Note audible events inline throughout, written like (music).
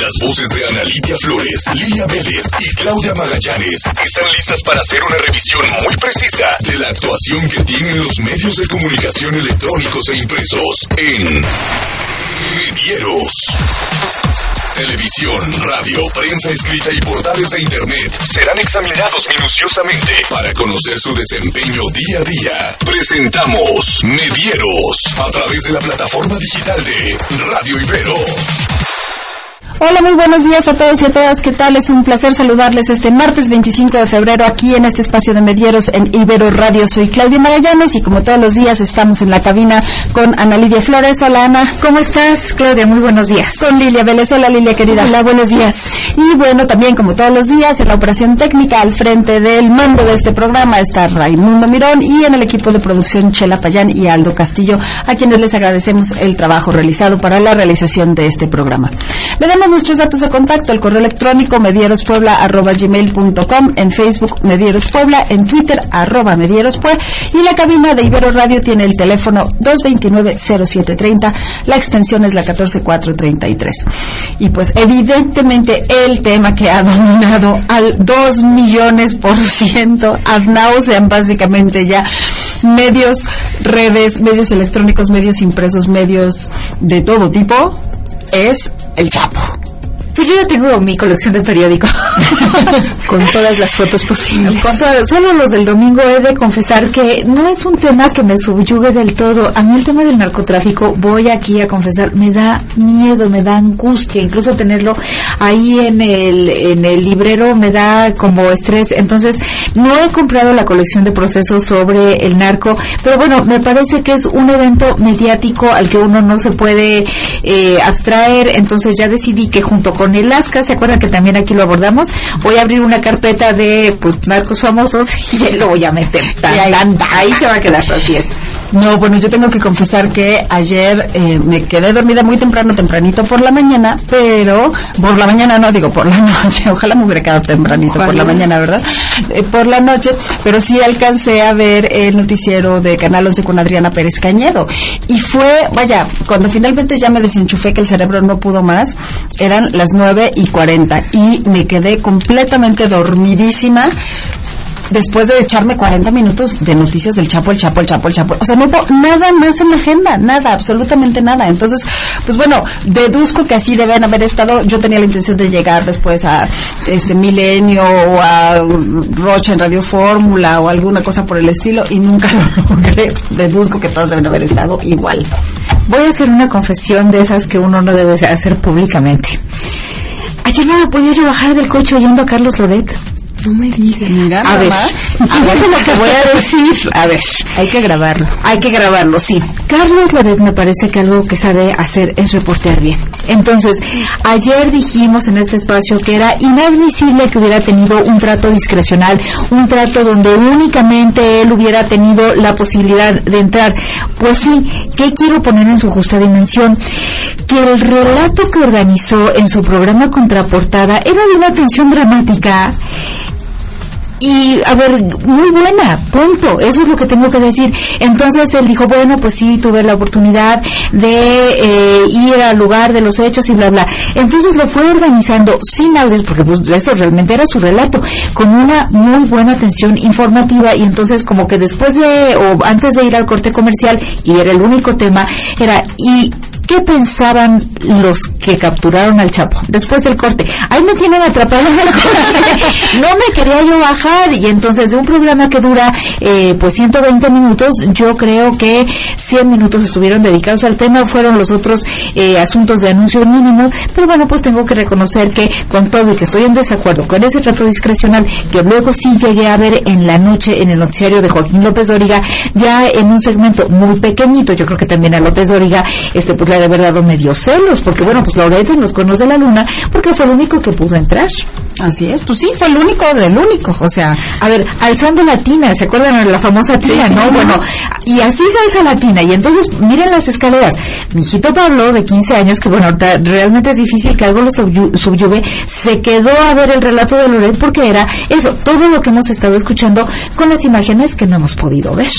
Las voces de Ana Lidia Flores, Lilia Vélez y Claudia Magallanes están listas para hacer una revisión muy precisa de la actuación que tienen los medios de comunicación electrónicos e impresos en Medieros. Televisión, radio, prensa escrita y portales de Internet serán examinados minuciosamente para conocer su desempeño día a día. Presentamos Medieros a través de la plataforma digital de Radio Ibero. Hola, muy buenos días a todos y a todas. ¿Qué tal? Es un placer saludarles este martes 25 de febrero aquí en este espacio de medieros en Ibero Radio. Soy Claudia Magallanes y como todos los días estamos en la cabina con Ana Lidia Flores. Hola Ana. ¿Cómo estás, Claudia? Muy buenos días. Con Lilia Vélez. Hola Lilia querida. Hola, buenos días. Y bueno, también como todos los días en la operación técnica al frente del mando de este programa está Raimundo Mirón y en el equipo de producción Chela Payán y Aldo Castillo, a quienes les agradecemos el trabajo realizado para la realización de este programa. Le damos nuestros datos de contacto, el correo electrónico medierospuebla.gmail.com, en Facebook Medieros Puebla, en Twitter arroba Medieros y la cabina de Ibero Radio tiene el teléfono 229-0730, la extensión es la 14433. Y pues evidentemente el tema que ha dominado al 2 millones por ciento, ad nauseam básicamente ya, medios, redes, medios electrónicos, medios impresos, medios de todo tipo, es el Chapo. Pues yo ya tengo mi colección de periódicos. (laughs) Con todas las fotos posibles. Con solo los del domingo he de confesar que no es un tema que me subyugue del todo. A mí el tema del narcotráfico, voy aquí a confesar, me da miedo, me da angustia. Incluso tenerlo ahí en el, en el librero me da como estrés. Entonces, no he comprado la colección de procesos sobre el narco, pero bueno, me parece que es un evento mediático al que uno no se puede eh, abstraer. Entonces ya decidí que junto con el ASCA, ¿se acuerdan que también aquí lo abordamos? Voy a abrir una carpeta de pues narcos famosos (laughs) y ahí lo voy a meter. ahí, ahí se va a quedar, así es. No, bueno, yo tengo que confesar que ayer eh, me quedé dormida muy temprano, tempranito por la mañana, pero por la mañana no digo por la (laughs) noche, ojalá me hubiera quedado tempranito por la mañana, ¿verdad? Eh, por la noche, pero sí alcancé a ver el noticiero de Canal 11 con Adriana Pérez Cañedo. Y fue, vaya, cuando finalmente ya me desenchufé que el cerebro no pudo más, eran las nueve y cuarenta y me quedé completamente dormidísima después de echarme 40 minutos de noticias del Chapo, el Chapo, el Chapo, el Chapo. O sea, no hubo nada más en la agenda, nada, absolutamente nada. Entonces, pues bueno, deduzco que así deben haber estado. Yo tenía la intención de llegar después a este Milenio o a Rocha en Radio Fórmula o alguna cosa por el estilo y nunca lo (laughs) logré. Deduzco que todos deben haber estado igual. Voy a hacer una confesión de esas que uno no debe hacer públicamente. Ayer no me podía yo bajar del coche oyendo a Carlos Loret. No me digas. Mira, a ver, a ver lo que voy a decir. A ver. Hay que grabarlo. Hay que grabarlo, sí. Carlos Loret me parece que algo que sabe hacer es reportear bien. Entonces, ayer dijimos en este espacio que era inadmisible que hubiera tenido un trato discrecional, un trato donde únicamente él hubiera tenido la posibilidad de entrar. Pues sí, ¿qué quiero poner en su justa dimensión? Que el relato que organizó en su programa Contraportada era de una tensión dramática y a ver, muy buena, punto, eso es lo que tengo que decir. Entonces él dijo, bueno, pues sí, tuve la oportunidad de eh, ir al lugar de los hechos y bla, bla. Entonces lo fue organizando sin audios, porque pues eso realmente era su relato, con una muy buena atención informativa y entonces como que después de, o antes de ir al corte comercial, y era el único tema, era, y ¿Qué pensaban los que capturaron al Chapo después del corte? Ahí me tienen atrapado en el coche. (laughs) no me quería yo bajar y entonces de un programa que dura eh, pues 120 minutos, yo creo que 100 minutos estuvieron dedicados al tema, fueron los otros eh, asuntos de anuncio mínimo, pero bueno, pues tengo que reconocer que con todo y que estoy en desacuerdo con ese trato discrecional que luego sí llegué a ver en la noche en el noticiario de Joaquín López Dóriga, ya en un segmento muy pequeñito, yo creo que también a López Dóriga, este pues le de haber dado medio celos, porque bueno, pues Loreto nos conoce la luna, porque fue el único que pudo entrar. Así es, pues sí, fue el único del único, o sea, a ver, alzando la tina, ¿se acuerdan de la famosa tina, no? Bueno, y así se alza la tina, y entonces miren las escaleras. Mi hijito Pablo, de 15 años, que bueno, realmente es difícil que algo lo subyuve, se quedó a ver el relato de Loret porque era eso, todo lo que hemos estado escuchando con las imágenes que no hemos podido ver.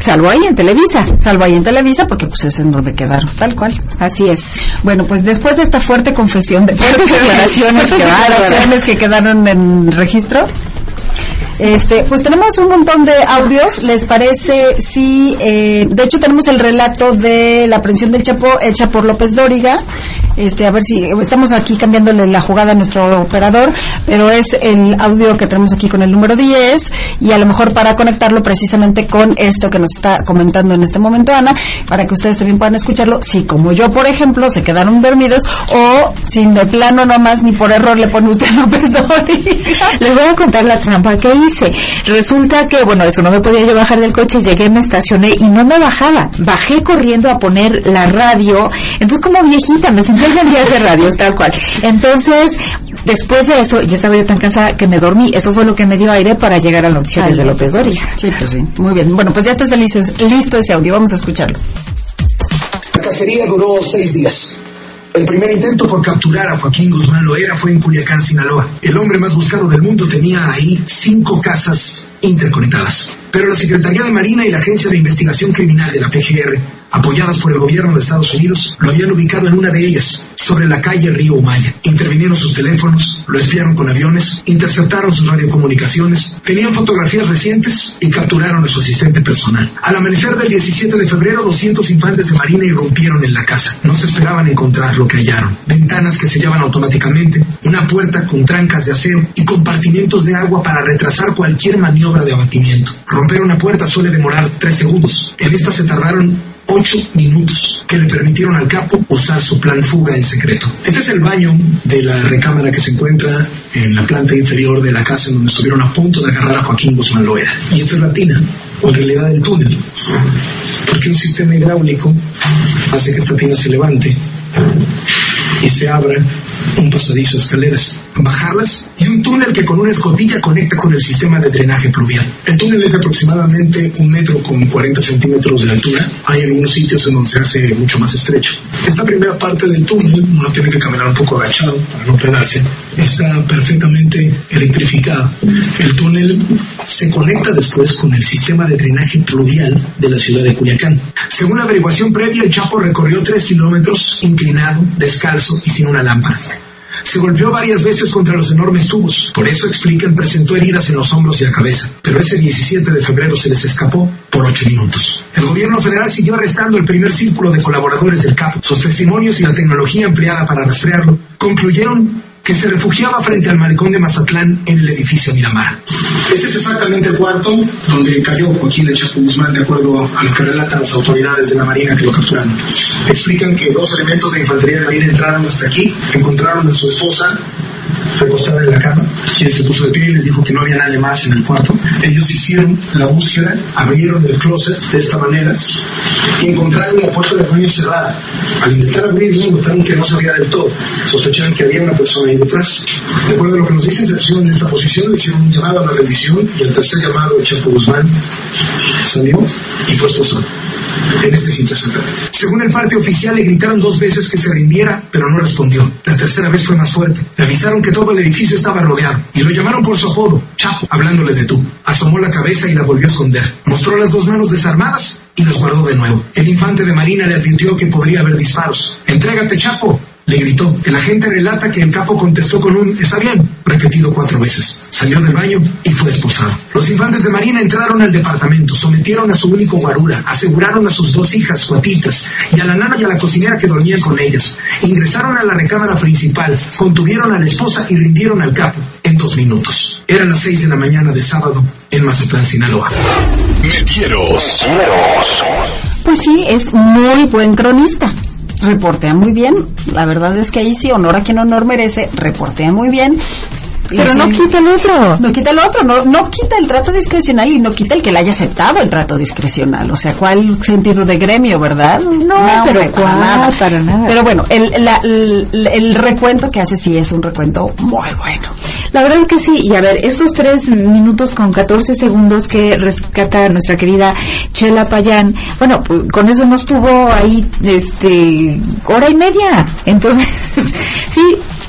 Salvo ahí en Televisa. Salvo ahí en Televisa, porque pues es en donde quedaron, tal cual. Así es. Bueno, pues después de esta fuerte confesión de (laughs) fuertes declaraciones, que, declaraciones que quedaron en registro, este, pues tenemos un montón de audios. ¿Les parece si, eh, de hecho tenemos el relato de la aprehensión del Chapo hecha por López Dóriga? Este, a ver si estamos aquí cambiándole la jugada a nuestro operador, pero es el audio que tenemos aquí con el número 10 y a lo mejor para conectarlo precisamente con esto que nos está comentando en este momento Ana, para que ustedes también puedan escucharlo, si como yo, por ejemplo, se quedaron dormidos o si de plano nomás ni por error le pone usted López Dóriga. (laughs) Les voy a contar la trampa que hice. Resulta que, bueno, eso no me podía yo bajar del coche, llegué, me estacioné y no me bajaba. Bajé corriendo a poner la radio. Entonces, como viejita, me senté en días de radio, tal cual. Entonces, después de eso, ya estaba yo tan cansada que me dormí. Eso fue lo que me dio aire para llegar a la noticias de López Doria. Sí, pues sí. Muy bien. Bueno, pues ya está listo, listo ese audio. Vamos a escucharlo. La cacería duró seis días. El primer intento por capturar a Joaquín Guzmán Loera fue en Culiacán, Sinaloa. El hombre más buscado del mundo tenía ahí cinco casas interconectadas. Pero la Secretaría de Marina y la Agencia de Investigación Criminal de la PGR, apoyadas por el gobierno de Estados Unidos, lo habían ubicado en una de ellas, sobre la calle Río Humaya. Intervinieron sus teléfonos, lo espiaron con aviones, interceptaron sus radiocomunicaciones, tenían fotografías recientes y capturaron a su asistente personal. Al amanecer del 17 de febrero, 200 infantes de Marina irrumpieron en la casa. No se esperaban encontrar lo que hallaron. Ventanas que sellaban automáticamente, una puerta con trancas de acero y compartimientos de agua para retrasar cualquier maniobra de abatimiento. Romper una puerta suele demorar tres segundos. En esta se tardaron ocho minutos que le permitieron al capo usar su plan fuga en secreto. Este es el baño de la recámara que se encuentra en la planta inferior de la casa en donde estuvieron a punto de agarrar a Joaquín Guzmán Loera. Y esta es la tina, o en realidad el túnel, porque un sistema hidráulico hace que esta tina se levante y se abra un pasadizo de escaleras, bajarlas y un túnel que con una escotilla conecta con el sistema de drenaje pluvial. El túnel es de aproximadamente un metro con 40 centímetros de altura. Hay algunos sitios en donde se hace mucho más estrecho. Esta primera parte del túnel, uno tiene que caminar un poco agachado para no pegarse, está perfectamente electrificado. El túnel se conecta después con el sistema de drenaje pluvial de la ciudad de Culiacán. Según la averiguación previa, el Chapo recorrió tres kilómetros inclinado, descalzo y sin una lámpara. Se golpeó varias veces contra los enormes tubos. Por eso explican presentó heridas en los hombros y la cabeza. Pero ese 17 de febrero se les escapó por ocho minutos. El gobierno federal siguió arrestando el primer círculo de colaboradores del capo. Sus testimonios y la tecnología empleada para rastrearlo concluyeron que se refugiaba frente al malecón de Mazatlán en el edificio Miramar. Este es exactamente el cuarto donde cayó Joaquín El Chapo Guzmán, de acuerdo a lo que relatan las autoridades de la Marina que lo capturaron. Explican que dos elementos de infantería de Marina entraron hasta aquí, encontraron a su esposa recostada en la cama, quien se puso de pie y les dijo que no había nadie más en el cuarto. Ellos hicieron la búsqueda, abrieron el closet de esta manera y encontraron la puerta del baño cerrada. Al intentar abrirla, notaron que no se abría del todo. Sospechaban que había una persona ahí detrás. De acuerdo a lo que nos dicen, se pusieron en esta posición, le hicieron un llamado a la rendición y al tercer llamado, el Chapo Guzmán salió y fue esposado en este. Según el parte oficial, le gritaron dos veces que se rindiera, pero no respondió. La tercera vez fue más fuerte. Le avisaron que todo el edificio estaba rodeado y lo llamaron por su apodo, Chapo, hablándole de tú. Asomó la cabeza y la volvió a esconder. Mostró las dos manos desarmadas y los guardó de nuevo. El infante de Marina le advirtió que podría haber disparos. Entrégate, Chapo, le gritó. El agente relata que el capo contestó con un está bien, repetido cuatro veces. Salió del baño y fue esposado. Los infantes de Marina entraron al departamento, sometieron a su único guarura, aseguraron a sus dos hijas, cuatitas, y a la nana y a la cocinera que dormían con ellas. Ingresaron a la recámara principal, contuvieron a la esposa y rindieron al capo en dos minutos. Eran las seis de la mañana de sábado en Mazatlán, Sinaloa. Metieros. Pues sí, es muy buen cronista reportea muy bien. La verdad es que ahí sí, honor a quien honor merece, reportea muy bien. Pero no quita el otro. No quita el otro, no, no quita el trato discrecional y no quita el que le haya aceptado el trato discrecional. O sea, ¿cuál sentido de gremio, verdad? No, pero para nada. para nada. Pero bueno, el, la, el, el recuento que hace sí es un recuento muy bueno. La verdad que sí, y a ver, estos tres minutos con 14 segundos que rescata nuestra querida Chela Payán, bueno, con eso nos tuvo ahí, este, hora y media. Entonces, (laughs) sí,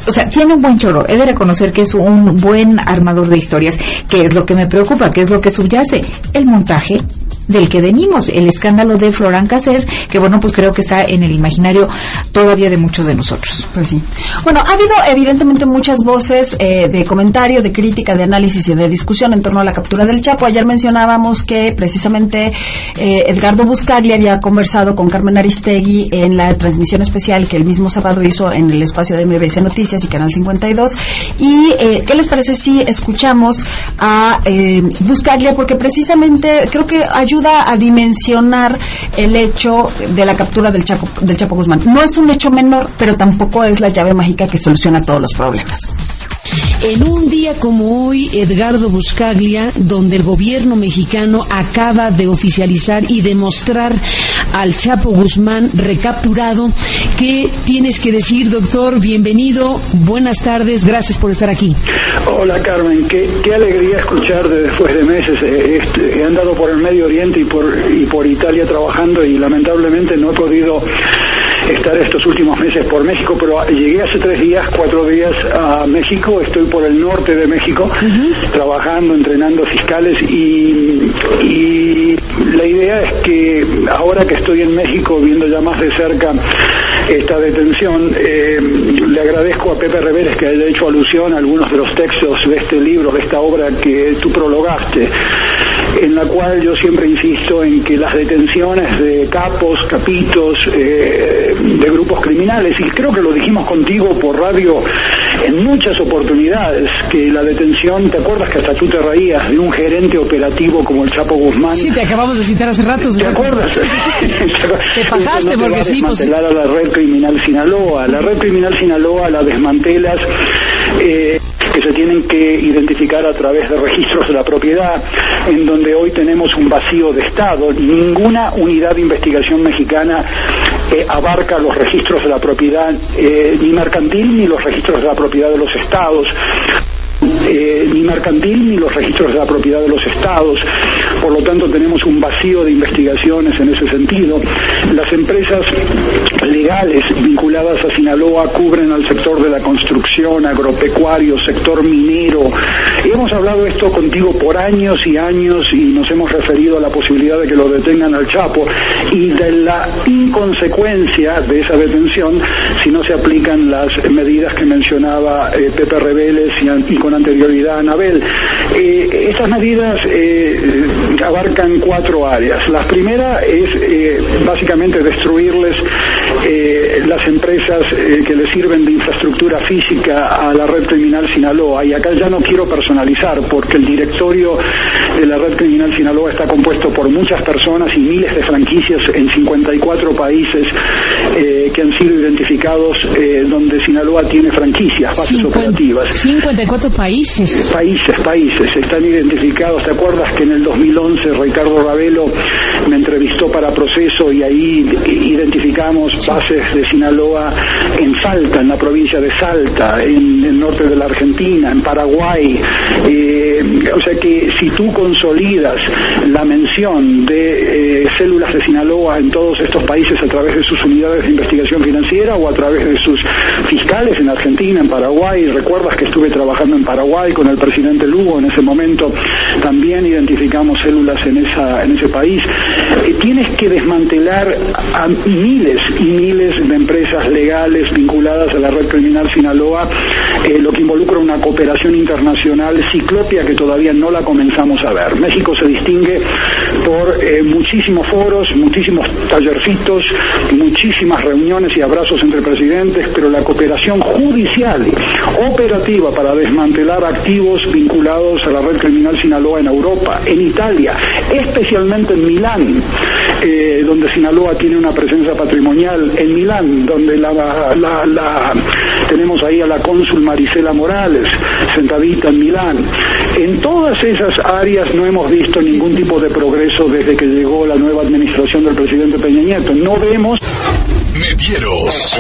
o sea, tiene un buen choro. He de reconocer que es un buen armador de historias, que es lo que me preocupa, que es lo que subyace. El montaje del que venimos, el escándalo de Florán Cassés, que bueno, pues creo que está en el imaginario todavía de muchos de nosotros. Pues sí. Bueno, ha habido evidentemente muchas voces eh, de comentario, de crítica, de análisis y de discusión en torno a la captura del Chapo. Ayer mencionábamos que precisamente eh, Edgardo Buscaglia había conversado con Carmen Aristegui en la transmisión especial que el mismo sábado hizo en el espacio de MBC Noticias y Canal 52. ¿Y eh, qué les parece si escuchamos a eh, Buscaglia? Porque precisamente creo que ayuda a dimensionar el hecho de la captura del Chapo, del Chapo Guzmán. No es un hecho menor, pero tampoco es la llave mágica que soluciona todos los problemas. En un día como hoy, Edgardo Buscaglia, donde el gobierno mexicano acaba de oficializar y demostrar al Chapo Guzmán recapturado, ¿qué tienes que decir, doctor? Bienvenido, buenas tardes, gracias por estar aquí. Hola Carmen, qué, qué alegría escuchar de después de meses. eh, este, he andado por el Medio Oriente y por, y por Italia trabajando y lamentablemente no he podido estar estos últimos meses por México, pero llegué hace tres días, cuatro días a México, estoy por el norte de México, trabajando, entrenando fiscales y, y la idea es que ahora que estoy en México viendo ya más de cerca esta detención, eh, le agradezco a Pepe Reveres que haya hecho alusión a algunos de los textos de este libro, de esta obra que tú prologaste en la cual yo siempre insisto en que las detenciones de capos, capitos, eh, de grupos criminales, y creo que lo dijimos contigo por radio en muchas oportunidades, que la detención, ¿te acuerdas que hasta tú te reías de un gerente operativo como el Chapo Guzmán? Sí, te acabamos de citar hace rato. ¿Te (laughs) acuerdas? Te pasaste no te porque sí, pues- desmantelar a la red criminal Sinaloa. La red criminal Sinaloa la desmantelas. eh, tienen que identificar a través de registros de la propiedad, en donde hoy tenemos un vacío de Estado. Ninguna unidad de investigación mexicana eh, abarca los registros de la propiedad, eh, ni mercantil ni los registros de la propiedad de los estados. eh, ni mercantil ni los registros de la propiedad de los estados. Por lo tanto, tenemos un vacío de investigaciones en ese sentido. Las empresas legales vinculadas a Sinaloa cubren al sector de la construcción, agropecuario, sector minero. Y hemos hablado esto contigo por años y años y nos hemos referido a la posibilidad de que lo detengan al Chapo y de la inconsecuencia de esa detención si no se aplican las medidas que mencionaba eh, Pepe an- y con anterioridad Anabel. Eh, estas medidas eh, abarcan cuatro áreas. La primera es eh, básicamente destruirles eh, las empresas eh, que le sirven de infraestructura física a la red criminal Sinaloa. Y acá ya no quiero personalizar porque el directorio de la red criminal Sinaloa está compuesto por muchas personas y miles de franquicias en 54 países eh, que han sido identificados eh, donde Sinaloa tiene franquicias, bases Cincuen- operativas. 54 países. Países, países, están identificados. ¿Te acuerdas que en el 2011 Ricardo Ravelo entrevistó para proceso y ahí identificamos bases de Sinaloa en Salta, en la provincia de Salta, en el norte de la Argentina, en Paraguay? Eh, o sea que si tú consolidas la mención de eh, células de Sinaloa en todos estos países a través de sus unidades de investigación financiera o a través de sus fiscales en Argentina, en Paraguay, recuerdas que estuve trabajando en Paraguay con el presidente Lugo en ese momento, también identificamos células en, esa, en ese país. Eh, tienes que desmantelar a miles y miles de empresas legales vinculadas a la red criminal Sinaloa, eh, lo que involucra una cooperación internacional ciclopia que todavía no la comenzamos a ver. México se distingue por eh, muchísimos foros, muchísimos tallercitos, muchísimas reuniones y abrazos entre presidentes, pero la cooperación judicial operativa para desmantelar activos vinculados a la red criminal Sinaloa en Europa, en Italia, especialmente en Milán, eh, donde Sinaloa tiene una presencia patrimonial, en Milán, donde la, la- la- tenemos ahí a la cónsul Marisela Morales, sentadita en Milán. En todas esas áreas no hemos visto ningún tipo de progreso desde que llegó la nueva administración del presidente Peña Nieto. No vemos Medieros.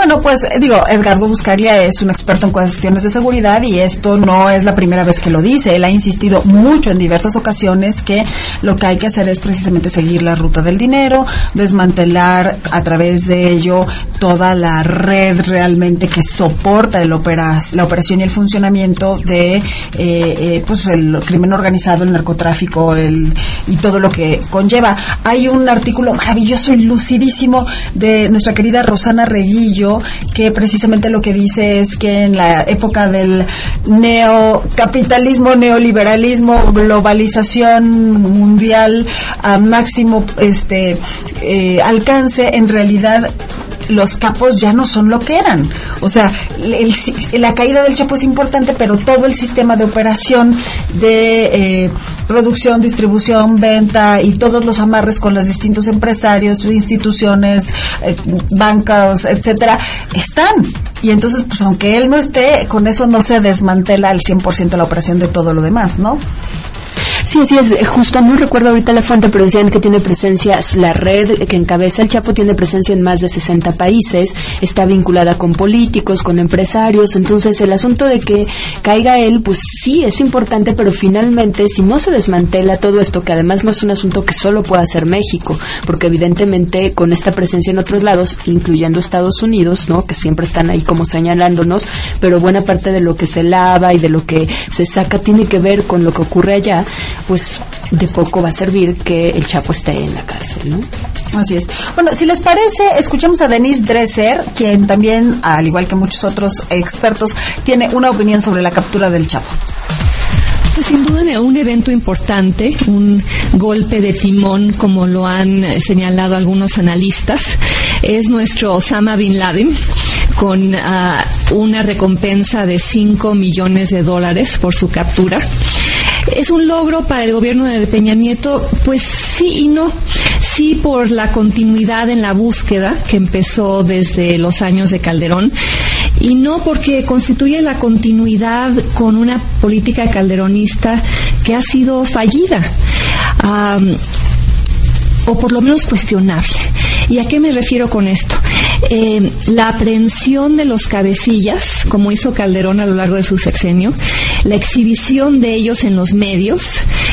Bueno, pues digo, Edgardo Buscaglia es un experto en cuestiones de seguridad y esto no es la primera vez que lo dice. Él ha insistido mucho en diversas ocasiones que lo que hay que hacer es precisamente seguir la ruta del dinero, desmantelar a través de ello toda la red realmente que soporta el operas, la operación y el funcionamiento de eh, eh, pues el crimen organizado, el narcotráfico el, y todo lo que conlleva. Hay un artículo maravilloso y lucidísimo de nuestra querida Rosana Reguillo que precisamente lo que dice es que en la época del neocapitalismo, neoliberalismo, globalización mundial a máximo este eh, alcance, en realidad los capos ya no son lo que eran. O sea, la caída del Chapo es importante, pero todo el sistema de operación de eh, producción, distribución, venta y todos los amarres con los distintos empresarios, instituciones, eh, bancos, etcétera, están. Y entonces, pues aunque él no esté, con eso no se desmantela al 100% la operación de todo lo demás, ¿no? Sí, así es. Eh, justo no recuerdo ahorita la fuente, pero decían que tiene presencia, la red que encabeza el Chapo tiene presencia en más de 60 países, está vinculada con políticos, con empresarios. Entonces, el asunto de que caiga él, pues sí es importante, pero finalmente, si no se desmantela todo esto, que además no es un asunto que solo pueda hacer México, porque evidentemente con esta presencia en otros lados, incluyendo Estados Unidos, ¿no? Que siempre están ahí como señalándonos, pero buena parte de lo que se lava y de lo que se saca tiene que ver con lo que ocurre allá pues de poco va a servir que el Chapo esté en la cárcel, ¿no? Así es. Bueno, si les parece, escuchemos a Denise Dresser, quien también, al igual que muchos otros expertos, tiene una opinión sobre la captura del Chapo. Pues sin duda un evento importante, un golpe de timón, como lo han señalado algunos analistas, es nuestro Osama Bin Laden con ah, una recompensa de 5 millones de dólares por su captura. ¿Es un logro para el gobierno de Peña Nieto? Pues sí y no. Sí por la continuidad en la búsqueda que empezó desde los años de Calderón y no porque constituye la continuidad con una política calderonista que ha sido fallida o por lo menos cuestionable. ¿Y a qué me refiero con esto? Eh, la aprehensión de los cabecillas, como hizo Calderón a lo largo de su sexenio, la exhibición de ellos en los medios,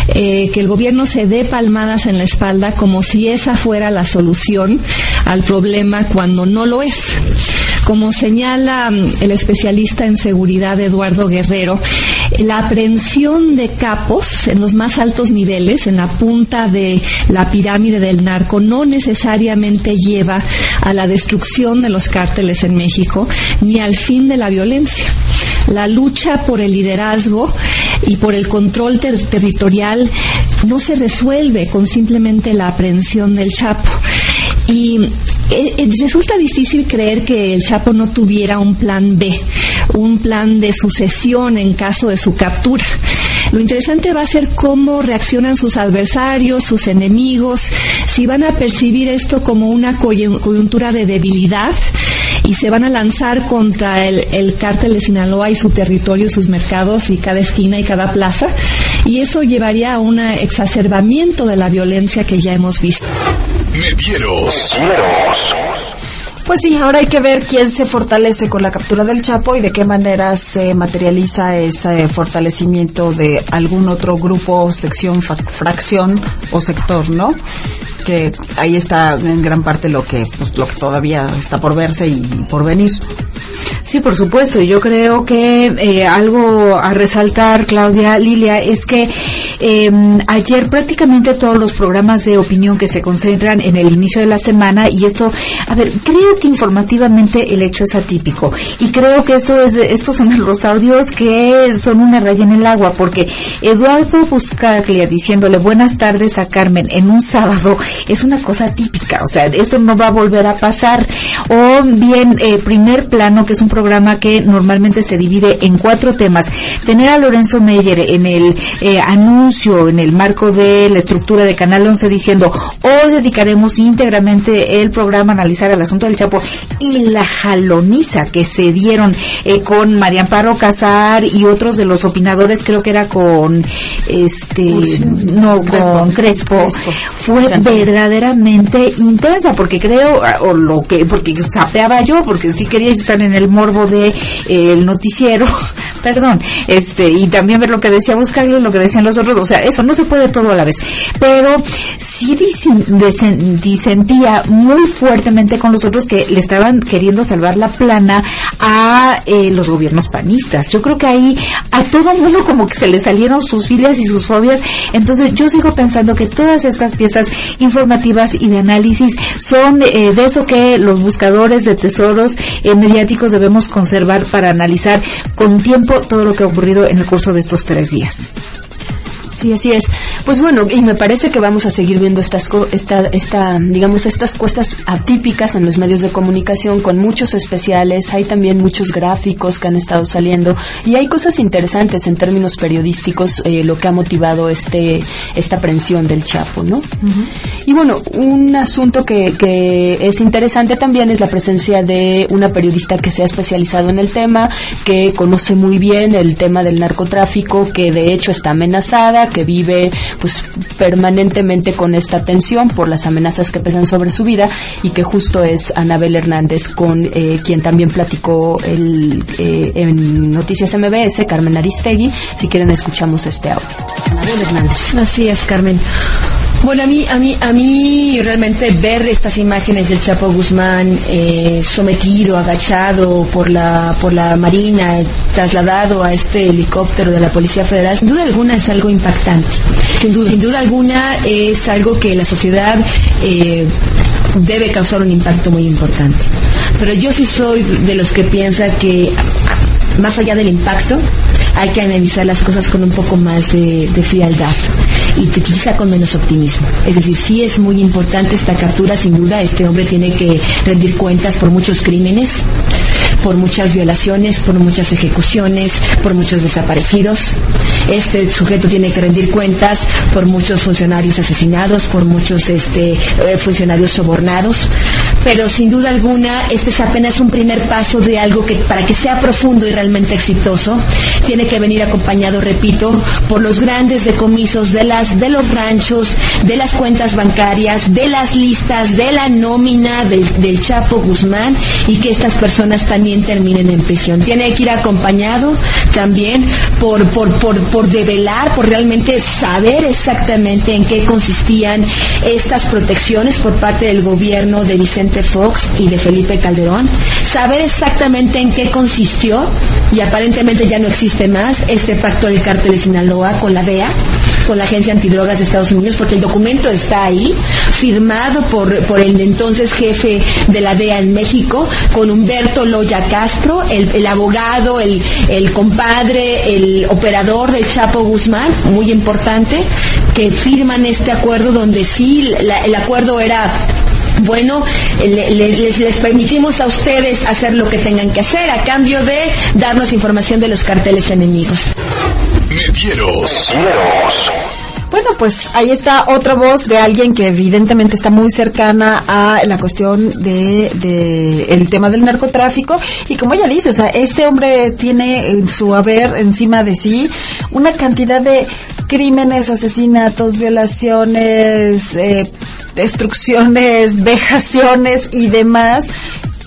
eh, que el gobierno se dé palmadas en la espalda como si esa fuera la solución al problema cuando no lo es. Como señala mm, el especialista en seguridad Eduardo Guerrero, la aprehensión de capos en los más altos niveles, en la punta de la pirámide del narco, no necesariamente lleva a la destrucción de los cárteles en México ni al fin de la violencia. La lucha por el liderazgo y por el control territorial no se resuelve con simplemente la aprehensión del Chapo. Y eh, eh, resulta difícil creer que el Chapo no tuviera un plan B, un plan de sucesión en caso de su captura. Lo interesante va a ser cómo reaccionan sus adversarios, sus enemigos, si van a percibir esto como una coyuntura de debilidad y se van a lanzar contra el, el cártel de Sinaloa y su territorio, sus mercados y cada esquina y cada plaza. Y eso llevaría a un exacerbamiento de la violencia que ya hemos visto. Medieros. Pues sí, ahora hay que ver quién se fortalece con la captura del Chapo y de qué manera se materializa ese fortalecimiento de algún otro grupo, sección, fracción o sector, ¿no? Que ahí está en gran parte lo que, pues, lo que todavía está por verse y por venir. Sí, por supuesto. Yo creo que eh, algo a resaltar, Claudia, Lilia, es que em, ayer prácticamente todos los programas de opinión que se concentran en el inicio de la semana y esto, a ver, creo que informativamente el hecho es atípico y creo que esto es, estos son los audios que son una raya en el agua porque Eduardo Buscaglia diciéndole buenas tardes a Carmen en un sábado es una cosa típica, o sea, eso no va a volver a pasar o bien eh, primer plano que es un programa que normalmente se divide en cuatro temas. Tener a Lorenzo Meyer en el eh, anuncio, en el marco de la estructura de Canal 11 diciendo, hoy dedicaremos íntegramente el programa a analizar el asunto del Chapo y la jaloniza que se dieron eh, con María Amparo Casar y otros de los opinadores, creo que era con este, no, con Crespo, fue verdaderamente intensa porque creo, o lo que, porque sapeaba yo, porque sí quería estar en el de eh, el noticiero, perdón, este, y también ver lo que decía Buscaglia lo que decían los otros, o sea, eso no se puede todo a la vez, pero sí disentía muy fuertemente con los otros que le estaban queriendo salvar la plana a eh, los gobiernos panistas. Yo creo que ahí a todo el mundo como que se le salieron sus filias y sus fobias, entonces yo sigo pensando que todas estas piezas informativas y de análisis son eh, de eso que los buscadores de tesoros eh, mediáticos debemos conservar para analizar con tiempo todo lo que ha ocurrido en el curso de estos tres días. Sí, así es. Pues bueno, y me parece que vamos a seguir viendo estas, esta, esta, digamos, estas cuestas atípicas en los medios de comunicación con muchos especiales. Hay también muchos gráficos que han estado saliendo y hay cosas interesantes en términos periodísticos, eh, lo que ha motivado este, esta aprehensión del Chapo, ¿no? Y bueno, un asunto que, que es interesante también es la presencia de una periodista que se ha especializado en el tema, que conoce muy bien el tema del narcotráfico, que de hecho está amenazada que vive pues permanentemente con esta tensión por las amenazas que pesan sobre su vida y que justo es Anabel Hernández con eh, quien también platicó el, eh, en Noticias MBS, Carmen Aristegui. Si quieren escuchamos este audio. Anabel Hernández. Así es, Carmen. Bueno, a mí, a mí, a mí realmente ver estas imágenes del Chapo Guzmán eh, sometido, agachado por la, por la Marina, trasladado a este helicóptero de la Policía Federal, sin duda alguna es algo impactante. Sin duda, sin duda alguna es algo que la sociedad eh, debe causar un impacto muy importante. Pero yo sí soy de los que piensa que más allá del impacto, hay que analizar las cosas con un poco más de, de frialdad y quizá con menos optimismo. Es decir, sí es muy importante esta captura, sin duda, este hombre tiene que rendir cuentas por muchos crímenes por muchas violaciones, por muchas ejecuciones, por muchos desaparecidos. Este sujeto tiene que rendir cuentas por muchos funcionarios asesinados, por muchos este, eh, funcionarios sobornados. Pero sin duda alguna, este es apenas un primer paso de algo que para que sea profundo y realmente exitoso, tiene que venir acompañado, repito, por los grandes decomisos de las de los ranchos, de las cuentas bancarias, de las listas, de la nómina del, del Chapo Guzmán y que estas personas también terminen en prisión. Tiene que ir acompañado también por, por, por, por develar, por realmente saber exactamente en qué consistían estas protecciones por parte del gobierno de Vicente Fox y de Felipe Calderón, saber exactamente en qué consistió, y aparentemente ya no existe más, este pacto del cártel de Sinaloa con la DEA con la Agencia Antidrogas de Estados Unidos, porque el documento está ahí, firmado por, por el entonces jefe de la DEA en México, con Humberto Loya Castro, el, abogado, el, el compadre, el operador del Chapo Guzmán, muy importante, que firman este acuerdo donde sí, el acuerdo era bueno, les, les, permitimos a ustedes hacer lo que tengan que hacer a cambio de darnos información de los carteles enemigos. Medieros. Bueno, pues ahí está otra voz de alguien que evidentemente está muy cercana a la cuestión de, de, el tema del narcotráfico y como ella dice, o sea, este hombre tiene en su haber encima de sí una cantidad de crímenes, asesinatos, violaciones, eh, destrucciones, vejaciones y demás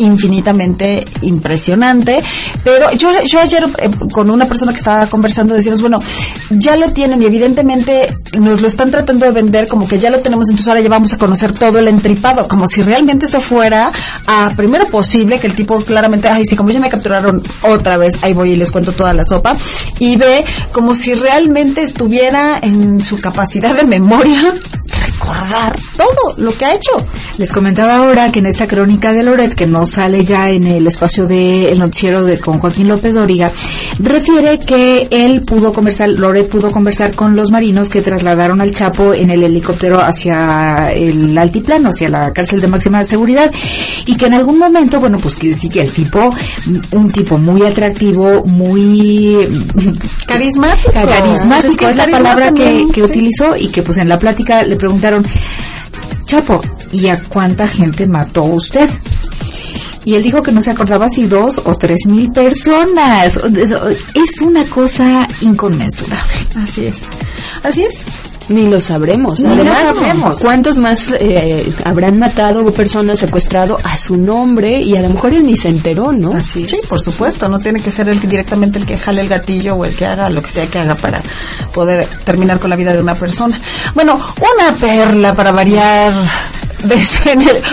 infinitamente impresionante. Pero yo, yo ayer eh, con una persona que estaba conversando decíamos, bueno, ya lo tienen y evidentemente nos lo están tratando de vender como que ya lo tenemos, entonces ahora ya vamos a conocer todo el entripado, como si realmente eso fuera a primero posible, que el tipo claramente, ay, sí, como ya me capturaron otra vez, ahí voy y les cuento toda la sopa, y ve como si realmente estuviera en su capacidad de memoria recordar todo lo que ha hecho. Les comentaba ahora que en esta crónica de Loret, que no sale ya en el espacio del noticiero de con Joaquín López Dóriga, refiere que él pudo conversar, Loret pudo conversar con los marinos que trasladaron al Chapo en el helicóptero hacia el altiplano, hacia la cárcel de máxima seguridad, y que en algún momento, bueno, pues que sí que el tipo, un tipo muy atractivo, muy carismático, carismático es la palabra que, que utilizó y que pues en la plática le preguntaron, Chapo, ¿y a cuánta gente mató usted? Y él dijo que no se acordaba si dos o tres mil personas. Es una cosa inconmensurable. Así es. Así es. Ni lo sabremos. Ni lo sabremos. ¿cuántos más eh, habrán matado o personas secuestrado a su nombre y a lo mejor él ni se enteró, ¿no? Así Sí, por supuesto. No tiene que ser el que directamente el que jale el gatillo o el que haga lo que sea que haga para poder terminar con la vida de una persona. Bueno, una perla para variar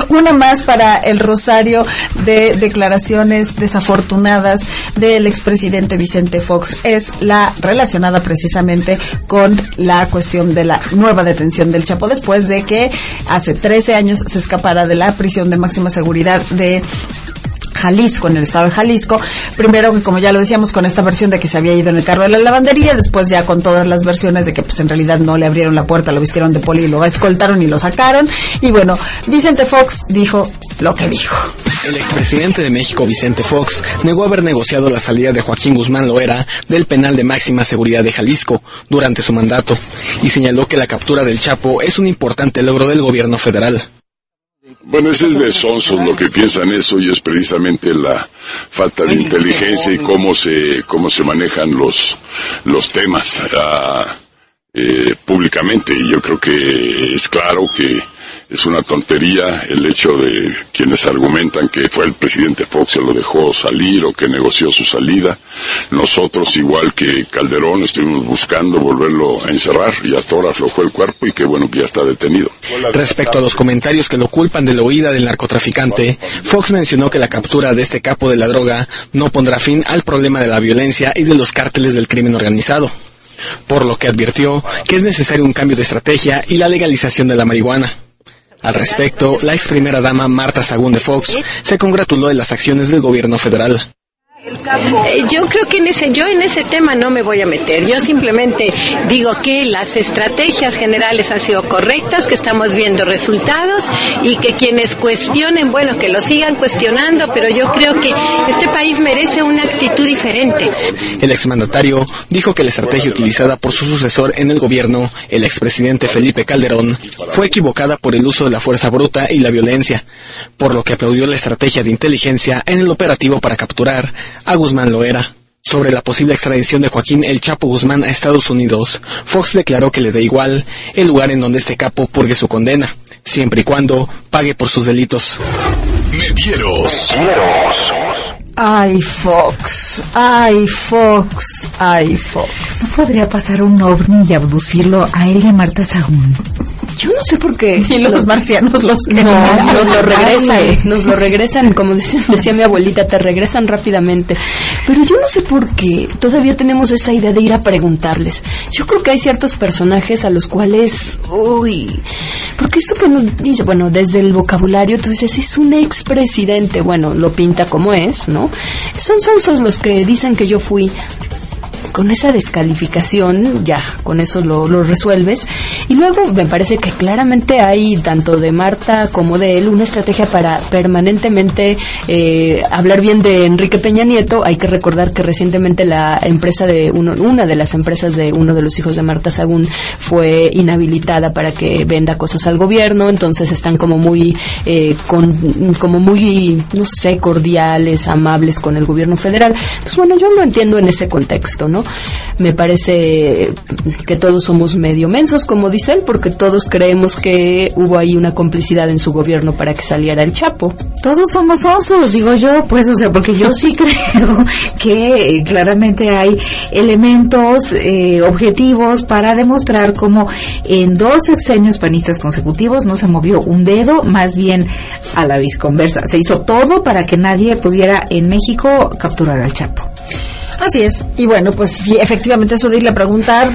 una más para el rosario de declaraciones desafortunadas del expresidente Vicente Fox. Es la relacionada precisamente con la cuestión de la nueva detención del Chapo después de que hace 13 años se escapara de la prisión de máxima seguridad de Jalisco, en el estado de Jalisco. Primero, como ya lo decíamos, con esta versión de que se había ido en el carro de la lavandería, después ya con todas las versiones de que pues en realidad no le abrieron la puerta, lo vistieron de poli y lo escoltaron y lo sacaron. Y bueno, Vicente Fox dijo lo que dijo. El expresidente de México, Vicente Fox, negó haber negociado la salida de Joaquín Guzmán Loera del penal de máxima seguridad de Jalisco durante su mandato y señaló que la captura del Chapo es un importante logro del gobierno federal. Bueno, ese es de sonsos lo que piensan eso y es precisamente la falta de inteligencia y cómo se cómo se manejan los los temas ah, eh, públicamente. Y yo creo que es claro que es una tontería el hecho de quienes argumentan que fue el presidente Fox que lo dejó salir o que negoció su salida. Nosotros, igual que Calderón, estuvimos buscando volverlo a encerrar y hasta ahora aflojó el cuerpo y qué bueno que ya está detenido. Respecto a los comentarios que lo culpan de la huida del narcotraficante, Fox mencionó que la captura de este capo de la droga no pondrá fin al problema de la violencia y de los cárteles del crimen organizado por lo que advirtió que es necesario un cambio de estrategia y la legalización de la marihuana. Al respecto, la ex primera dama Marta Sagún de Fox se congratuló de las acciones del gobierno federal. Eh, yo creo que en ese, yo en ese tema no me voy a meter. Yo simplemente digo que las estrategias generales han sido correctas, que estamos viendo resultados y que quienes cuestionen, bueno, que lo sigan cuestionando, pero yo creo que este país merece una actitud diferente. El exmandatario dijo que la estrategia utilizada por su sucesor en el gobierno, el expresidente Felipe Calderón, fue equivocada por el uso de la fuerza bruta y la violencia, por lo que aplaudió la estrategia de inteligencia en el operativo para capturar a Guzmán Loera. Sobre la posible extradición de Joaquín El Chapo Guzmán a Estados Unidos, Fox declaró que le da igual el lugar en donde este capo purgue su condena, siempre y cuando pague por sus delitos. Metieros. Ay, Fox, ay, Fox, ay, Fox. ¿No podría pasar un ovni y abducirlo a él y a Marta Sagún? Yo no sé por qué. (laughs) Y los marcianos los no, nos lo regresan, nos lo regresan, como (laughs) decía, mi abuelita, te regresan rápidamente. Pero yo no sé por qué todavía tenemos esa idea de ir a preguntarles. Yo creo que hay ciertos personajes a los cuales, uy, porque eso que nos dice, bueno, desde el vocabulario tú dices, es un expresidente, bueno, lo pinta como es, ¿no? Son sonsos los que dicen que yo fui con esa descalificación, ya, con eso lo, lo, resuelves. Y luego me parece que claramente hay, tanto de Marta como de él, una estrategia para permanentemente eh, hablar bien de Enrique Peña Nieto. Hay que recordar que recientemente la empresa de uno, una de las empresas de uno de los hijos de Marta Sagún fue inhabilitada para que venda cosas al gobierno. Entonces están como muy, eh, con, como muy, no sé, cordiales, amables con el gobierno federal. Entonces, bueno, yo lo entiendo en ese contexto, ¿no? Me parece que todos somos medio mensos, como dice él, porque todos creemos que hubo ahí una complicidad en su gobierno para que saliera el Chapo. Todos somos osos, digo yo, pues, o sea, porque yo sí (laughs) creo que claramente hay elementos eh, objetivos para demostrar cómo en dos sexenios panistas consecutivos no se movió un dedo, más bien a la visconversa. Se hizo todo para que nadie pudiera en México capturar al Chapo. Así es. Y bueno, pues sí, efectivamente eso de irle a preguntar,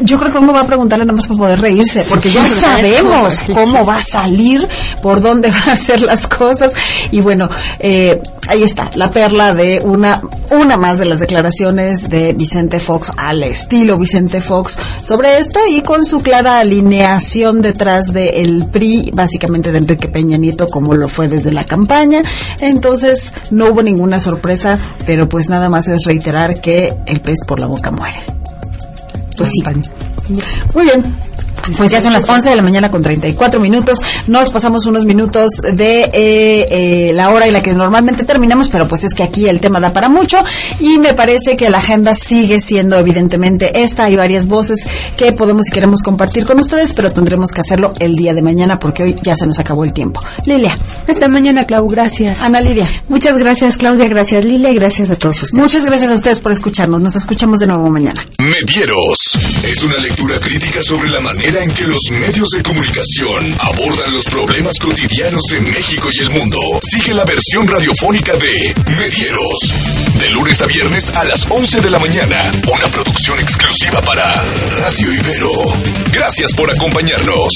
yo creo que uno va a preguntarle nada más para poder reírse, porque ya sabemos cómo va a salir, por dónde (laughs) va a hacer las cosas. Y bueno, eh, ahí está, la perla de una, una más de las declaraciones de Vicente Fox al estilo Vicente Fox sobre esto y con su clara alineación detrás del PRI, básicamente de Enrique Peña Nieto, como lo fue desde la campaña. Entonces, no hubo ninguna sorpresa, pero pues nada más es reiterar que el pez por la boca muere. Pues sí. Muy bien. Pues ya son las 11 de la mañana con 34 minutos. Nos pasamos unos minutos de eh, eh, la hora y la que normalmente terminamos, pero pues es que aquí el tema da para mucho y me parece que la agenda sigue siendo evidentemente esta. Hay varias voces que podemos y queremos compartir con ustedes, pero tendremos que hacerlo el día de mañana porque hoy ya se nos acabó el tiempo. Lilia. Hasta mañana, Clau. Gracias. Ana Lidia. Muchas gracias, Claudia. Gracias, Lilia. Y gracias a todos ustedes. Muchas gracias a ustedes por escucharnos. Nos escuchamos de nuevo mañana. Medieros es una lectura crítica sobre la manera en que los medios de comunicación abordan los problemas cotidianos en México y el mundo. Sigue la versión radiofónica de Medieros. De lunes a viernes a las 11 de la mañana. Una producción exclusiva para Radio Ibero. Gracias por acompañarnos.